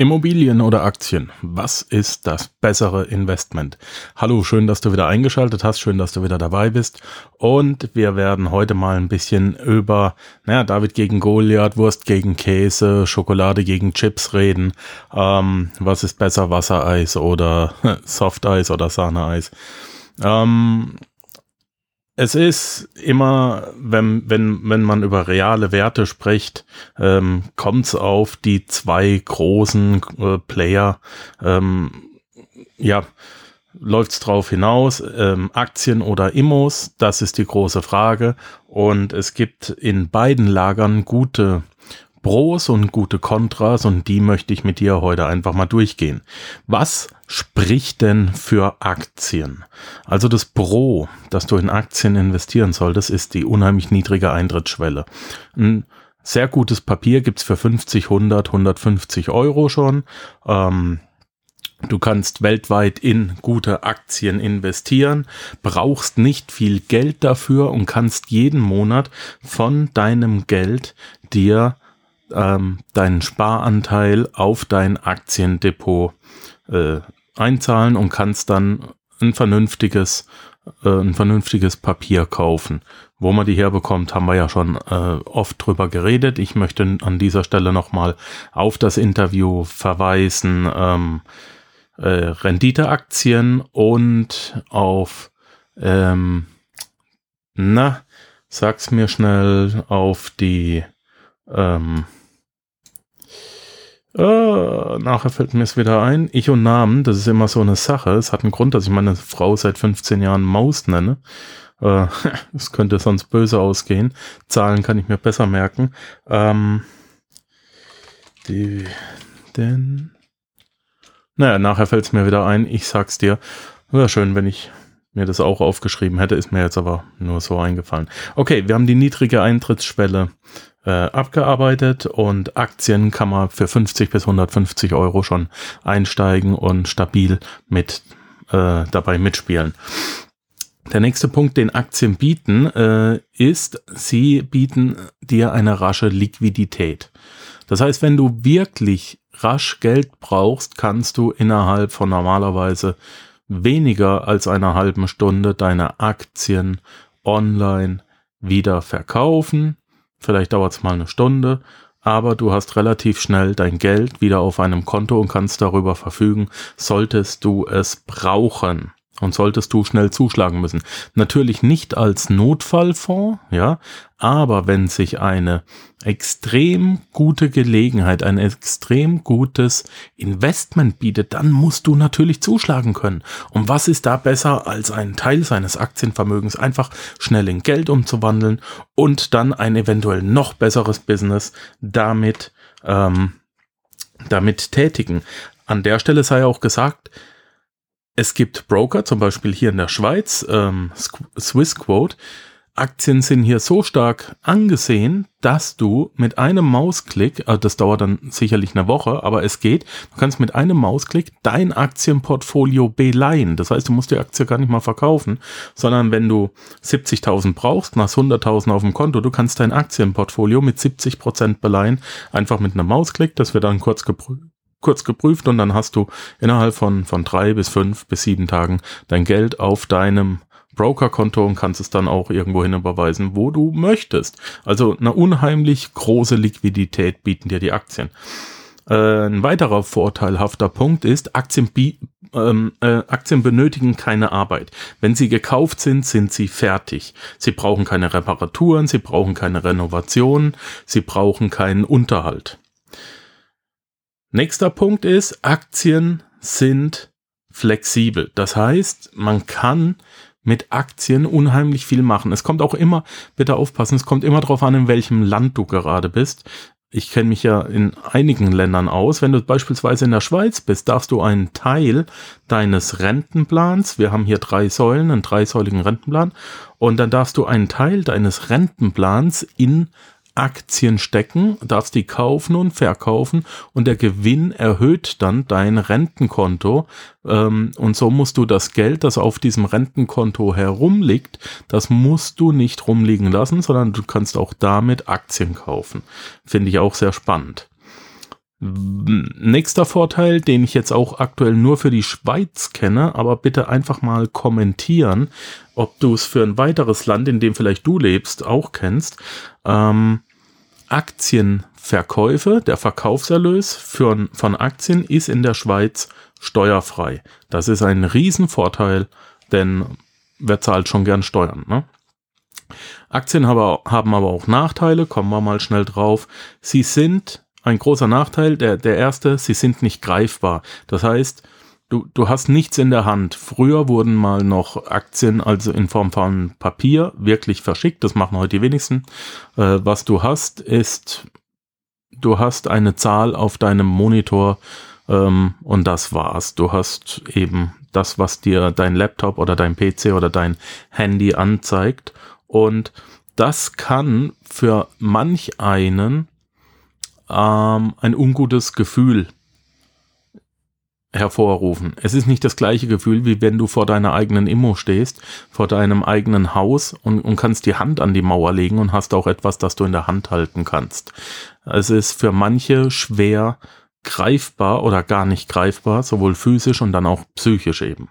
Immobilien oder Aktien? Was ist das bessere Investment? Hallo, schön, dass du wieder eingeschaltet hast, schön, dass du wieder dabei bist. Und wir werden heute mal ein bisschen über, naja, David gegen Goliath, Wurst gegen Käse, Schokolade gegen Chips reden. Ähm, was ist besser, Wassereis oder Softeis oder Sahneeis? Ähm, es ist immer, wenn, wenn, wenn man über reale Werte spricht, ähm, kommt es auf die zwei großen äh, Player, ähm, ja, läuft es drauf hinaus, ähm, Aktien oder Immos, das ist die große Frage. Und es gibt in beiden Lagern gute Pros und gute Kontras und die möchte ich mit dir heute einfach mal durchgehen. Was spricht denn für Aktien? Also das Pro, dass du in Aktien investieren solltest, ist die unheimlich niedrige Eintrittsschwelle. Ein sehr gutes Papier gibt's für 50, 100, 150 Euro schon. Ähm, Du kannst weltweit in gute Aktien investieren, brauchst nicht viel Geld dafür und kannst jeden Monat von deinem Geld dir ähm, deinen Sparanteil auf dein Aktiendepot äh, einzahlen und kannst dann ein vernünftiges, äh, ein vernünftiges Papier kaufen. Wo man die herbekommt, haben wir ja schon äh, oft drüber geredet. Ich möchte an dieser Stelle nochmal auf das Interview verweisen. Ähm, äh, Renditeaktien und auf ähm, na, sag's mir schnell auf die ähm, äh, nachher fällt mir es wieder ein. Ich und Namen, das ist immer so eine Sache. Es hat einen Grund, dass ich meine Frau seit 15 Jahren Maus nenne. Äh, könnte sonst böse ausgehen. Zahlen kann ich mir besser merken. Ähm, die, denn. Naja, nachher fällt es mir wieder ein. Ich sag's dir. Wäre schön, wenn ich mir das auch aufgeschrieben hätte, ist mir jetzt aber nur so eingefallen. Okay, wir haben die niedrige Eintrittsschwelle äh, abgearbeitet und Aktien kann man für 50 bis 150 Euro schon einsteigen und stabil mit äh, dabei mitspielen. Der nächste Punkt, den Aktien bieten, äh, ist, sie bieten dir eine rasche Liquidität. Das heißt, wenn du wirklich rasch Geld brauchst, kannst du innerhalb von normalerweise weniger als einer halben Stunde deine Aktien online wieder verkaufen. Vielleicht dauert es mal eine Stunde, aber du hast relativ schnell dein Geld wieder auf einem Konto und kannst darüber verfügen, solltest du es brauchen und solltest du schnell zuschlagen müssen. Natürlich nicht als Notfallfonds, ja, aber wenn sich eine extrem gute Gelegenheit, ein extrem gutes Investment bietet, dann musst du natürlich zuschlagen können. Und was ist da besser, als einen Teil seines Aktienvermögens einfach schnell in Geld umzuwandeln und dann ein eventuell noch besseres Business damit, ähm, damit tätigen? An der Stelle sei auch gesagt, es gibt Broker, zum Beispiel hier in der Schweiz, ähm, Swissquote. Aktien sind hier so stark angesehen, dass du mit einem Mausklick, also das dauert dann sicherlich eine Woche, aber es geht, du kannst mit einem Mausklick dein Aktienportfolio beleihen. Das heißt, du musst die Aktie gar nicht mal verkaufen, sondern wenn du 70.000 brauchst, nach 100.000 auf dem Konto, du kannst dein Aktienportfolio mit 70% beleihen, einfach mit einem Mausklick, das wird dann kurz geprüft kurz geprüft und dann hast du innerhalb von, von drei bis fünf bis sieben Tagen dein Geld auf deinem Brokerkonto und kannst es dann auch irgendwo hin überweisen, wo du möchtest. Also eine unheimlich große Liquidität bieten dir die Aktien. Äh, ein weiterer vorteilhafter Punkt ist, Aktien, ähm, äh, Aktien benötigen keine Arbeit. Wenn sie gekauft sind, sind sie fertig. Sie brauchen keine Reparaturen, sie brauchen keine Renovationen, sie brauchen keinen Unterhalt. Nächster Punkt ist, Aktien sind flexibel. Das heißt, man kann mit Aktien unheimlich viel machen. Es kommt auch immer, bitte aufpassen, es kommt immer darauf an, in welchem Land du gerade bist. Ich kenne mich ja in einigen Ländern aus. Wenn du beispielsweise in der Schweiz bist, darfst du einen Teil deines Rentenplans, wir haben hier drei Säulen, einen dreisäuligen Rentenplan, und dann darfst du einen Teil deines Rentenplans in Aktien stecken, darfst die kaufen und verkaufen und der Gewinn erhöht dann dein Rentenkonto ähm, und so musst du das Geld, das auf diesem Rentenkonto herumliegt, das musst du nicht rumliegen lassen, sondern du kannst auch damit Aktien kaufen. Finde ich auch sehr spannend. Nächster Vorteil, den ich jetzt auch aktuell nur für die Schweiz kenne, aber bitte einfach mal kommentieren, ob du es für ein weiteres Land, in dem vielleicht du lebst, auch kennst. Ähm, Aktienverkäufe, der Verkaufserlös für, von Aktien ist in der Schweiz steuerfrei. Das ist ein Riesenvorteil, denn wer zahlt schon gern Steuern? Ne? Aktien haben aber auch Nachteile, kommen wir mal schnell drauf. Sie sind ein großer Nachteil, der, der erste, sie sind nicht greifbar. Das heißt, du, du hast nichts in der Hand. Früher wurden mal noch Aktien, also in Form von Papier, wirklich verschickt. Das machen heute die wenigsten. Äh, was du hast, ist, du hast eine Zahl auf deinem Monitor ähm, und das war's. Du hast eben das, was dir dein Laptop oder dein PC oder dein Handy anzeigt. Und das kann für manch einen ähm, ein ungutes Gefühl hervorrufen. Es ist nicht das gleiche Gefühl, wie wenn du vor deiner eigenen Immo stehst, vor deinem eigenen Haus und, und kannst die Hand an die Mauer legen und hast auch etwas, das du in der Hand halten kannst. Es ist für manche schwer greifbar oder gar nicht greifbar, sowohl physisch und dann auch psychisch eben.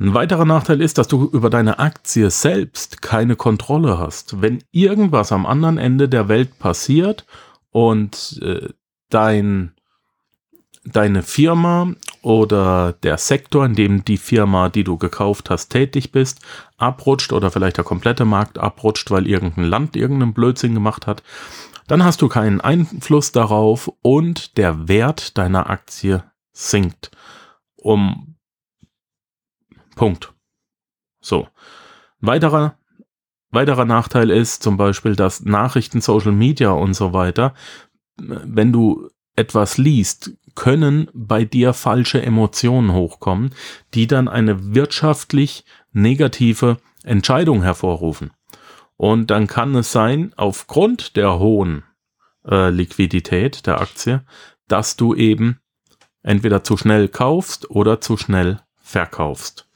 Ein weiterer Nachteil ist, dass du über deine Aktie selbst keine Kontrolle hast. Wenn irgendwas am anderen Ende der Welt passiert und äh, dein, deine Firma oder der Sektor, in dem die Firma, die du gekauft hast, tätig bist, abrutscht oder vielleicht der komplette Markt abrutscht, weil irgendein Land irgendeinen Blödsinn gemacht hat, dann hast du keinen Einfluss darauf und der Wert deiner Aktie sinkt. Um Punkt. So. Weiterer Weiterer Nachteil ist zum Beispiel, dass Nachrichten, Social Media und so weiter, wenn du etwas liest, können bei dir falsche Emotionen hochkommen, die dann eine wirtschaftlich negative Entscheidung hervorrufen. Und dann kann es sein, aufgrund der hohen äh, Liquidität der Aktie, dass du eben entweder zu schnell kaufst oder zu schnell verkaufst.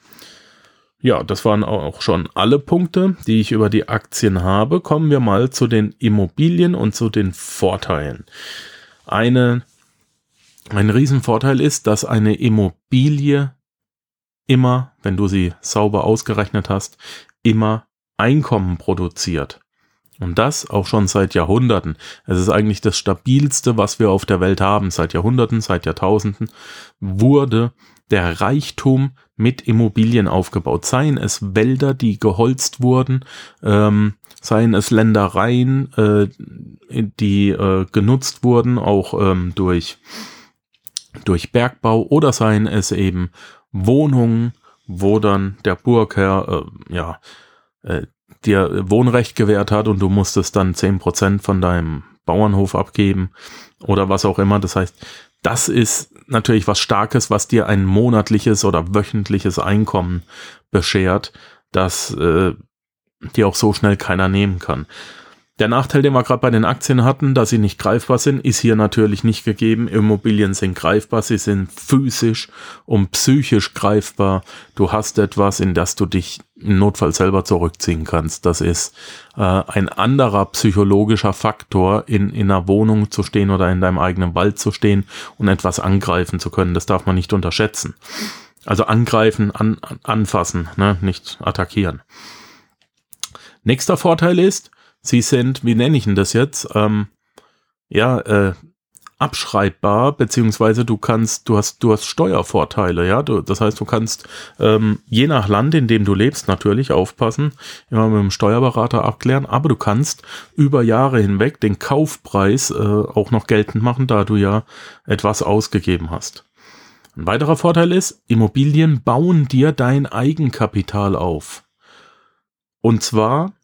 Ja, das waren auch schon alle Punkte, die ich über die Aktien habe. Kommen wir mal zu den Immobilien und zu den Vorteilen. Eine, ein Riesenvorteil ist, dass eine Immobilie immer, wenn du sie sauber ausgerechnet hast, immer Einkommen produziert. Und das auch schon seit Jahrhunderten. Es ist eigentlich das stabilste, was wir auf der Welt haben. Seit Jahrhunderten, seit Jahrtausenden wurde der Reichtum mit Immobilien aufgebaut. Seien es Wälder, die geholzt wurden, ähm, seien es Ländereien, äh, die äh, genutzt wurden, auch ähm, durch, durch Bergbau, oder seien es eben Wohnungen, wo dann der Burgherr äh, ja, äh, dir Wohnrecht gewährt hat und du musstest dann zehn Prozent von deinem Bauernhof abgeben oder was auch immer. Das heißt, das ist natürlich was Starkes, was dir ein monatliches oder wöchentliches Einkommen beschert, das äh, dir auch so schnell keiner nehmen kann. Der Nachteil, den wir gerade bei den Aktien hatten, dass sie nicht greifbar sind, ist hier natürlich nicht gegeben. Immobilien sind greifbar, sie sind physisch und psychisch greifbar. Du hast etwas, in das du dich im Notfall selber zurückziehen kannst. Das ist äh, ein anderer psychologischer Faktor, in, in einer Wohnung zu stehen oder in deinem eigenen Wald zu stehen und etwas angreifen zu können. Das darf man nicht unterschätzen. Also angreifen, an, anfassen, ne? nicht attackieren. Nächster Vorteil ist, Sie sind, wie nenne ich denn das jetzt? Ähm, ja, äh, abschreibbar, beziehungsweise du kannst, du hast, du hast Steuervorteile, ja. Du, das heißt, du kannst ähm, je nach Land, in dem du lebst, natürlich aufpassen, immer mit dem Steuerberater abklären, aber du kannst über Jahre hinweg den Kaufpreis äh, auch noch geltend machen, da du ja etwas ausgegeben hast. Ein weiterer Vorteil ist, Immobilien bauen dir dein Eigenkapital auf. Und zwar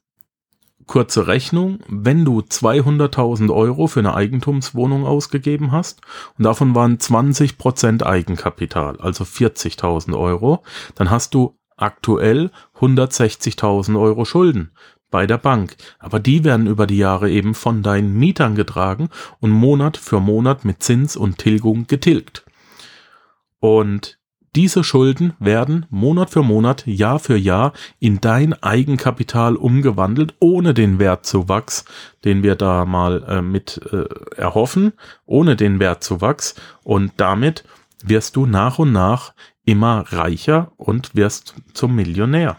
kurze Rechnung, wenn du 200.000 Euro für eine Eigentumswohnung ausgegeben hast und davon waren 20% Eigenkapital, also 40.000 Euro, dann hast du aktuell 160.000 Euro Schulden bei der Bank. Aber die werden über die Jahre eben von deinen Mietern getragen und Monat für Monat mit Zins und Tilgung getilgt. Und diese Schulden werden Monat für Monat, Jahr für Jahr in dein Eigenkapital umgewandelt, ohne den Wertzuwachs, den wir da mal äh, mit äh, erhoffen, ohne den Wertzuwachs. Und damit wirst du nach und nach immer reicher und wirst zum Millionär.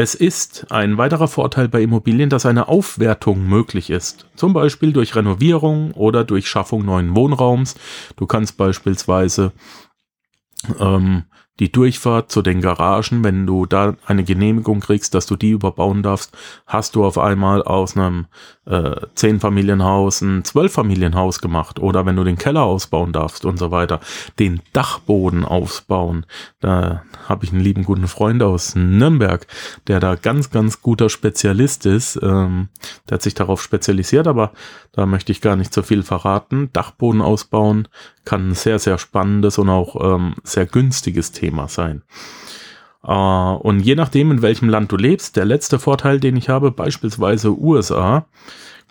Es ist ein weiterer Vorteil bei Immobilien, dass eine Aufwertung möglich ist. Zum Beispiel durch Renovierung oder durch Schaffung neuen Wohnraums. Du kannst beispielsweise ähm, die Durchfahrt zu den Garagen, wenn du da eine Genehmigung kriegst, dass du die überbauen darfst, hast du auf einmal aus einem äh, Zehn-Familienhaus ein Zwölf-Familienhaus gemacht. Oder wenn du den Keller ausbauen darfst und so weiter, den Dachboden ausbauen. Da habe ich einen lieben guten Freund aus Nürnberg, der da ganz, ganz guter Spezialist ist. Ähm, der hat sich darauf spezialisiert, aber da möchte ich gar nicht so viel verraten. Dachboden ausbauen kann ein sehr, sehr spannendes und auch ähm, sehr günstiges Thema sein. Äh, und je nachdem, in welchem Land du lebst, der letzte Vorteil, den ich habe, beispielsweise USA,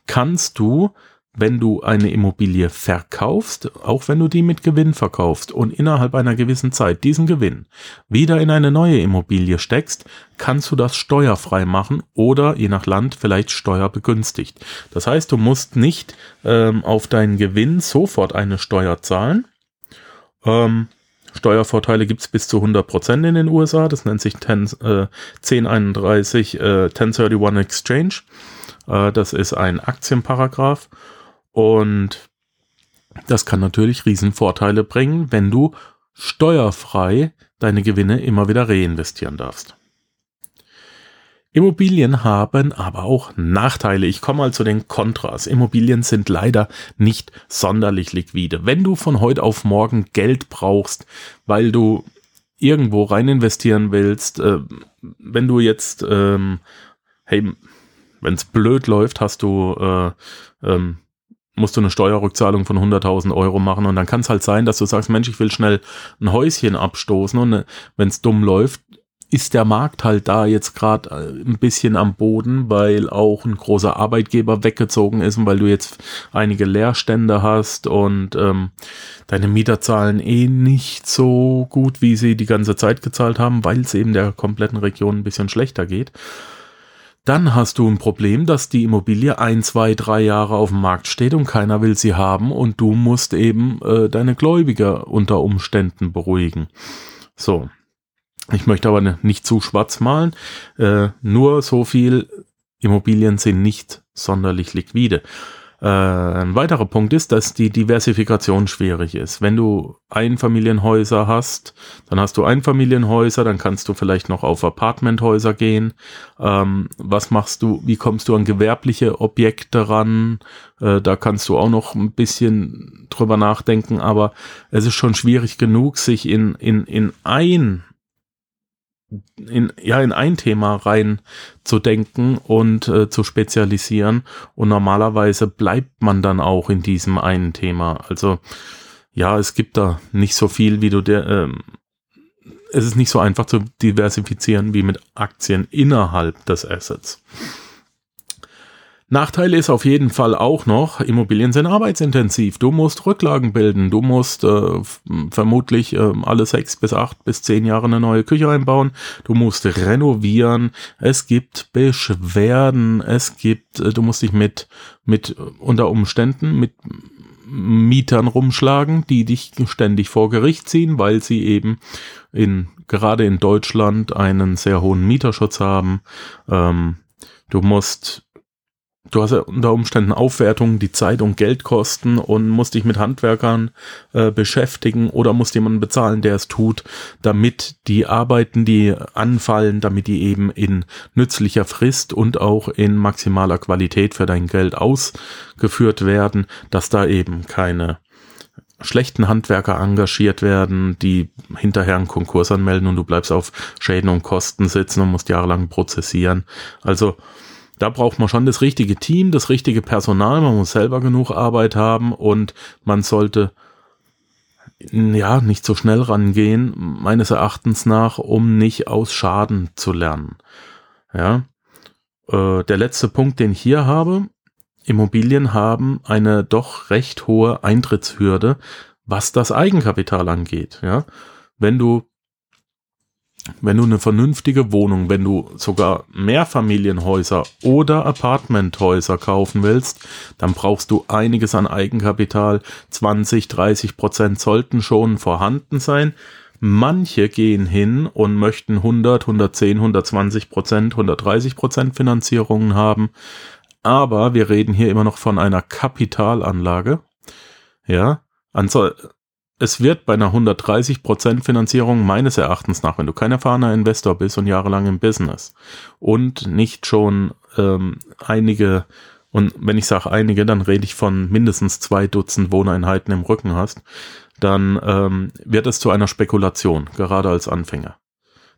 kannst du wenn du eine Immobilie verkaufst, auch wenn du die mit Gewinn verkaufst und innerhalb einer gewissen Zeit diesen Gewinn wieder in eine neue Immobilie steckst, kannst du das steuerfrei machen oder je nach Land vielleicht steuerbegünstigt. Das heißt, du musst nicht ähm, auf deinen Gewinn sofort eine Steuer zahlen. Ähm, Steuervorteile gibt's bis zu 100% in den USA. Das nennt sich 10, äh, 1031 äh, 1031 Exchange. Äh, das ist ein Aktienparagraph und das kann natürlich Riesenvorteile bringen, wenn du steuerfrei deine Gewinne immer wieder reinvestieren darfst. Immobilien haben aber auch Nachteile. Ich komme mal zu den Kontras. Immobilien sind leider nicht sonderlich liquide. Wenn du von heute auf morgen Geld brauchst, weil du irgendwo rein investieren willst, äh, wenn du jetzt, ähm, hey, wenn es blöd läuft, hast du äh, ähm, musst du eine Steuerrückzahlung von 100.000 Euro machen und dann kann es halt sein, dass du sagst, Mensch, ich will schnell ein Häuschen abstoßen und äh, wenn es dumm läuft, ist der Markt halt da jetzt gerade äh, ein bisschen am Boden, weil auch ein großer Arbeitgeber weggezogen ist und weil du jetzt einige Leerstände hast und ähm, deine Mieter zahlen eh nicht so gut, wie sie die ganze Zeit gezahlt haben, weil es eben der kompletten Region ein bisschen schlechter geht dann hast du ein Problem, dass die Immobilie ein, zwei, drei Jahre auf dem Markt steht und keiner will sie haben und du musst eben äh, deine Gläubiger unter Umständen beruhigen. So. Ich möchte aber nicht zu schwarz malen. Äh, nur so viel Immobilien sind nicht sonderlich liquide. Äh, ein weiterer Punkt ist, dass die Diversifikation schwierig ist. Wenn du Einfamilienhäuser hast, dann hast du Einfamilienhäuser, dann kannst du vielleicht noch auf Apartmenthäuser gehen. Ähm, was machst du, wie kommst du an gewerbliche Objekte ran? Äh, da kannst du auch noch ein bisschen drüber nachdenken, aber es ist schon schwierig genug, sich in, in, in ein in, ja, in ein Thema rein zu denken und äh, zu spezialisieren. Und normalerweise bleibt man dann auch in diesem einen Thema. Also ja, es gibt da nicht so viel, wie du der, ähm, es ist nicht so einfach zu diversifizieren wie mit Aktien innerhalb des Assets. Nachteil ist auf jeden Fall auch noch, Immobilien sind arbeitsintensiv. Du musst Rücklagen bilden. Du musst äh, vermutlich äh, alle sechs bis acht bis zehn Jahre eine neue Küche einbauen. Du musst renovieren. Es gibt Beschwerden. Es gibt, äh, du musst dich mit, mit unter Umständen mit Mietern rumschlagen, die dich ständig vor Gericht ziehen, weil sie eben in, gerade in Deutschland einen sehr hohen Mieterschutz haben. Ähm, du musst du hast ja unter Umständen Aufwertungen, die Zeit und Geld kosten und musst dich mit Handwerkern äh, beschäftigen oder musst jemanden bezahlen, der es tut, damit die Arbeiten, die anfallen, damit die eben in nützlicher Frist und auch in maximaler Qualität für dein Geld ausgeführt werden, dass da eben keine schlechten Handwerker engagiert werden, die hinterher einen Konkurs anmelden und du bleibst auf Schäden und Kosten sitzen und musst jahrelang prozessieren. Also da braucht man schon das richtige Team, das richtige Personal, man muss selber genug Arbeit haben und man sollte ja nicht so schnell rangehen, meines Erachtens nach, um nicht aus Schaden zu lernen. Ja. Äh, der letzte Punkt, den ich hier habe, Immobilien haben eine doch recht hohe Eintrittshürde, was das Eigenkapital angeht. Ja. wenn du wenn du eine vernünftige Wohnung, wenn du sogar Mehrfamilienhäuser oder Apartmenthäuser kaufen willst, dann brauchst du einiges an Eigenkapital. 20, 30 Prozent sollten schon vorhanden sein. Manche gehen hin und möchten 100, 110, 120 Prozent, 130 Prozent Finanzierungen haben. Aber wir reden hier immer noch von einer Kapitalanlage. Ja, es wird bei einer 130% Finanzierung meines Erachtens nach, wenn du kein erfahrener Investor bist und jahrelang im Business und nicht schon ähm, einige, und wenn ich sage einige, dann rede ich von mindestens zwei Dutzend Wohneinheiten im Rücken hast, dann ähm, wird es zu einer Spekulation, gerade als Anfänger.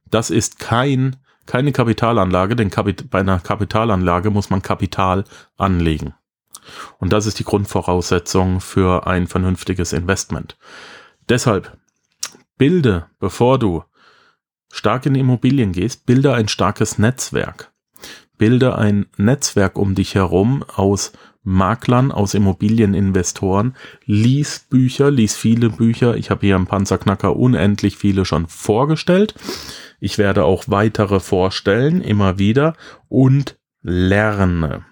Das ist kein, keine Kapitalanlage, denn Kapit bei einer Kapitalanlage muss man Kapital anlegen. Und das ist die Grundvoraussetzung für ein vernünftiges Investment. Deshalb bilde, bevor du stark in Immobilien gehst, bilde ein starkes Netzwerk. Bilde ein Netzwerk um dich herum aus Maklern, aus Immobilieninvestoren, lies Bücher, lies viele Bücher. Ich habe hier im Panzerknacker unendlich viele schon vorgestellt. Ich werde auch weitere vorstellen, immer wieder und lerne.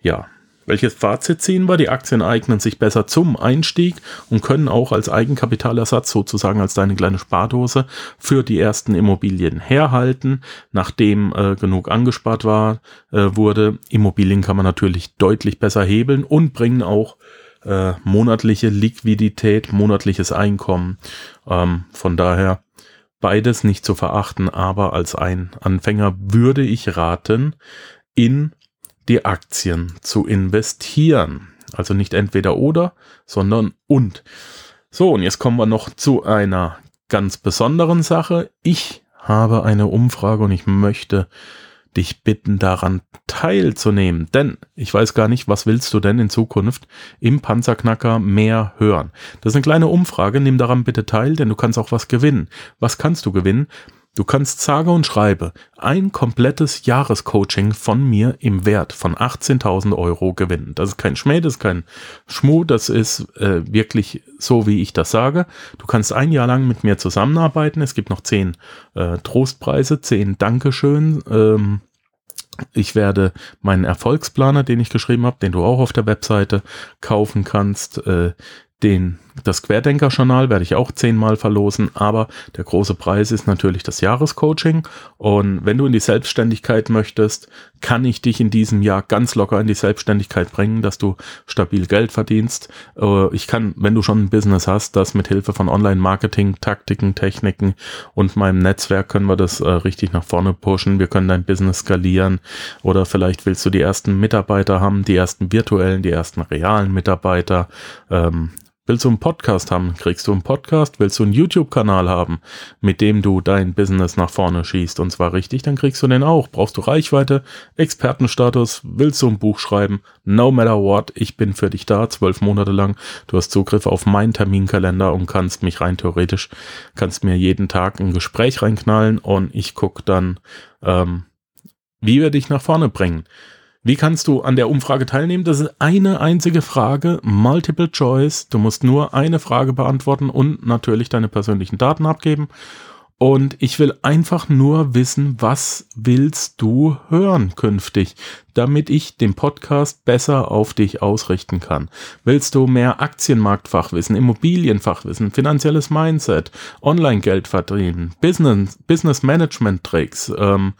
Ja, welches Fazit ziehen wir? Die Aktien eignen sich besser zum Einstieg und können auch als Eigenkapitalersatz sozusagen als deine kleine Spardose für die ersten Immobilien herhalten, nachdem äh, genug angespart war, äh, wurde. Immobilien kann man natürlich deutlich besser hebeln und bringen auch äh, monatliche Liquidität, monatliches Einkommen. Ähm, von daher beides nicht zu verachten, aber als ein Anfänger würde ich raten, in die Aktien zu investieren. Also nicht entweder oder, sondern und. So, und jetzt kommen wir noch zu einer ganz besonderen Sache. Ich habe eine Umfrage und ich möchte dich bitten, daran teilzunehmen. Denn ich weiß gar nicht, was willst du denn in Zukunft im Panzerknacker mehr hören? Das ist eine kleine Umfrage, nimm daran bitte teil, denn du kannst auch was gewinnen. Was kannst du gewinnen? Du kannst sage und schreibe ein komplettes Jahrescoaching von mir im Wert von 18.000 Euro gewinnen. Das ist kein Schmäh, das ist kein Schmuh, das ist äh, wirklich so, wie ich das sage. Du kannst ein Jahr lang mit mir zusammenarbeiten. Es gibt noch zehn äh, Trostpreise, zehn Dankeschön. Ähm, ich werde meinen Erfolgsplaner, den ich geschrieben habe, den du auch auf der Webseite kaufen kannst, äh, den, das Querdenker-Journal werde ich auch zehnmal verlosen, aber der große Preis ist natürlich das Jahrescoaching. Und wenn du in die Selbstständigkeit möchtest, kann ich dich in diesem Jahr ganz locker in die Selbstständigkeit bringen, dass du stabil Geld verdienst. Äh, ich kann, wenn du schon ein Business hast, das mit Hilfe von Online-Marketing, Taktiken, Techniken und meinem Netzwerk können wir das äh, richtig nach vorne pushen. Wir können dein Business skalieren oder vielleicht willst du die ersten Mitarbeiter haben, die ersten virtuellen, die ersten realen Mitarbeiter. Ähm, Willst du einen Podcast haben, kriegst du einen Podcast. Willst du einen YouTube-Kanal haben, mit dem du dein Business nach vorne schießt und zwar richtig, dann kriegst du den auch. Brauchst du Reichweite, Expertenstatus, willst du ein Buch schreiben, no matter what, ich bin für dich da, zwölf Monate lang. Du hast Zugriff auf meinen Terminkalender und kannst mich rein theoretisch, kannst mir jeden Tag ein Gespräch reinknallen und ich guck dann, ähm, wie wir dich nach vorne bringen. Wie kannst du an der Umfrage teilnehmen? Das ist eine einzige Frage, Multiple Choice. Du musst nur eine Frage beantworten und natürlich deine persönlichen Daten abgeben. Und ich will einfach nur wissen, was willst du hören künftig, damit ich den Podcast besser auf dich ausrichten kann. Willst du mehr Aktienmarktfachwissen, Immobilienfachwissen, finanzielles Mindset, Online-Geld verdienen, Business, Business Management Tricks, ähm,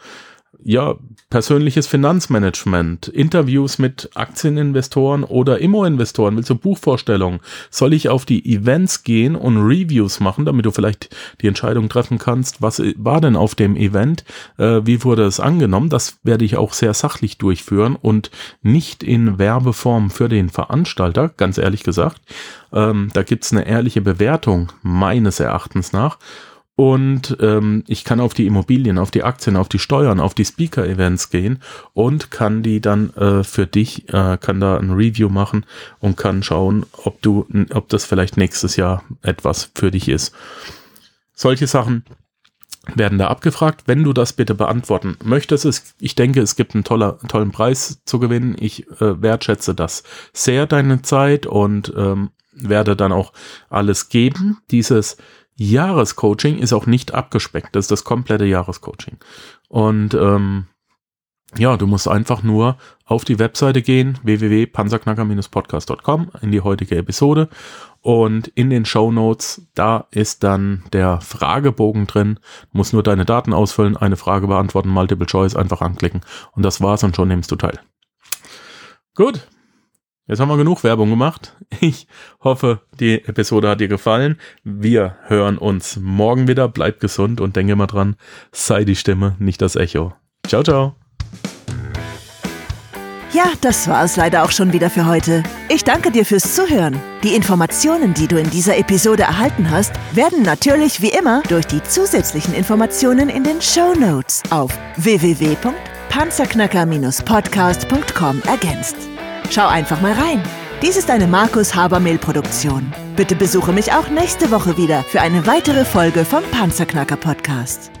ja, persönliches Finanzmanagement, Interviews mit Aktieninvestoren oder Immo-Investoren, willst du Buchvorstellungen? Soll ich auf die Events gehen und Reviews machen, damit du vielleicht die Entscheidung treffen kannst, was war denn auf dem Event, äh, wie wurde es angenommen? Das werde ich auch sehr sachlich durchführen und nicht in Werbeform für den Veranstalter, ganz ehrlich gesagt. Ähm, da gibt's eine ehrliche Bewertung meines Erachtens nach und ähm, ich kann auf die Immobilien, auf die Aktien, auf die Steuern, auf die Speaker-Events gehen und kann die dann äh, für dich, äh, kann da ein Review machen und kann schauen, ob du, ob das vielleicht nächstes Jahr etwas für dich ist. Solche Sachen werden da abgefragt. Wenn du das bitte beantworten möchtest, ist, ich denke, es gibt einen toller, tollen Preis zu gewinnen. Ich äh, wertschätze das sehr, deine Zeit und ähm, werde dann auch alles geben. Dieses Jahrescoaching ist auch nicht abgespeckt. Das ist das komplette Jahrescoaching. Und ähm, ja, du musst einfach nur auf die Webseite gehen, www.panzerknacker-podcast.com, in die heutige Episode. Und in den Show Notes, da ist dann der Fragebogen drin. Du musst nur deine Daten ausfüllen, eine Frage beantworten, Multiple Choice einfach anklicken. Und das war's und schon nimmst du teil. Gut. Jetzt haben wir genug Werbung gemacht. Ich hoffe, die Episode hat dir gefallen. Wir hören uns morgen wieder. Bleib gesund und denke mal dran, sei die Stimme, nicht das Echo. Ciao, ciao. Ja, das war es leider auch schon wieder für heute. Ich danke dir fürs Zuhören. Die Informationen, die du in dieser Episode erhalten hast, werden natürlich wie immer durch die zusätzlichen Informationen in den Show Notes auf www.panzerknacker-podcast.com ergänzt. Schau einfach mal rein. Dies ist eine Markus Habermehl Produktion. Bitte besuche mich auch nächste Woche wieder für eine weitere Folge vom Panzerknacker Podcast.